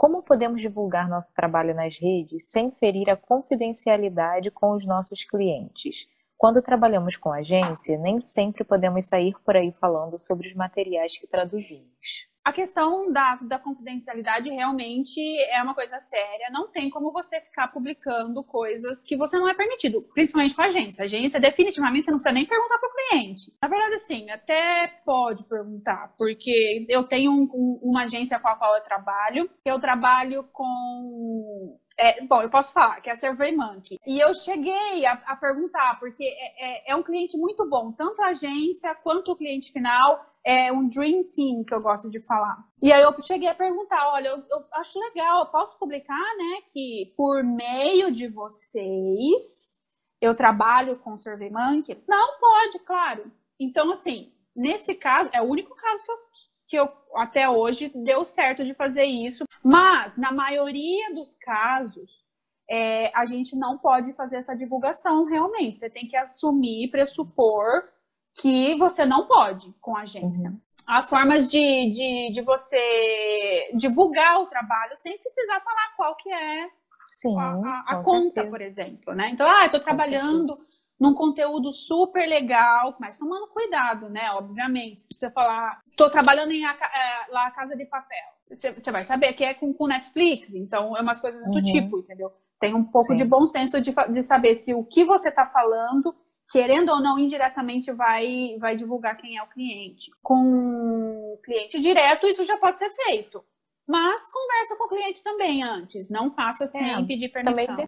Como podemos divulgar nosso trabalho nas redes sem ferir a confidencialidade com os nossos clientes? Quando trabalhamos com agência, nem sempre podemos sair por aí falando sobre os materiais que traduzimos. A questão da, da confidencialidade realmente é uma coisa séria. Não tem como você ficar publicando coisas que você não é permitido, principalmente com a agência. A agência, definitivamente, você não precisa nem perguntar para o cliente. Na verdade, assim, até pode perguntar, porque eu tenho um, um, uma agência com a qual eu trabalho. Eu trabalho com é, bom, eu posso falar que é a SurveyMonkey. E eu cheguei a, a perguntar, porque é, é, é, um cliente muito bom, tanto a agência quanto o cliente final é um dream team que eu gosto de falar. E aí eu cheguei a perguntar, olha, eu, eu acho legal, eu posso publicar, né, que por meio de vocês eu trabalho com SurveyMonkey? Não, pode, claro. Então, assim, nesse caso, é o único caso que eu, que eu até hoje deu certo de fazer isso. Mas, na maioria dos casos, é, a gente não pode fazer essa divulgação realmente. Você tem que assumir, pressupor que você não pode com a agência. Uhum. As formas de, de, de você divulgar o trabalho sem precisar falar qual que é Sim, a, a, a conta, certeza. por exemplo, né? Então, ah, estou trabalhando num conteúdo super legal, mas tomando cuidado, né? Obviamente. Se você falar, estou trabalhando em a, é, lá a Casa de Papel, você, você, vai saber que é com, com Netflix, então é umas coisas do uhum. tipo, entendeu? Tem um pouco Sim. de bom senso de, de saber se o que você está falando querendo ou não, indiretamente vai, vai divulgar quem é o cliente. Com o cliente direto, isso já pode ser feito. Mas conversa com o cliente também antes, não faça sem é, pedir permissão. Também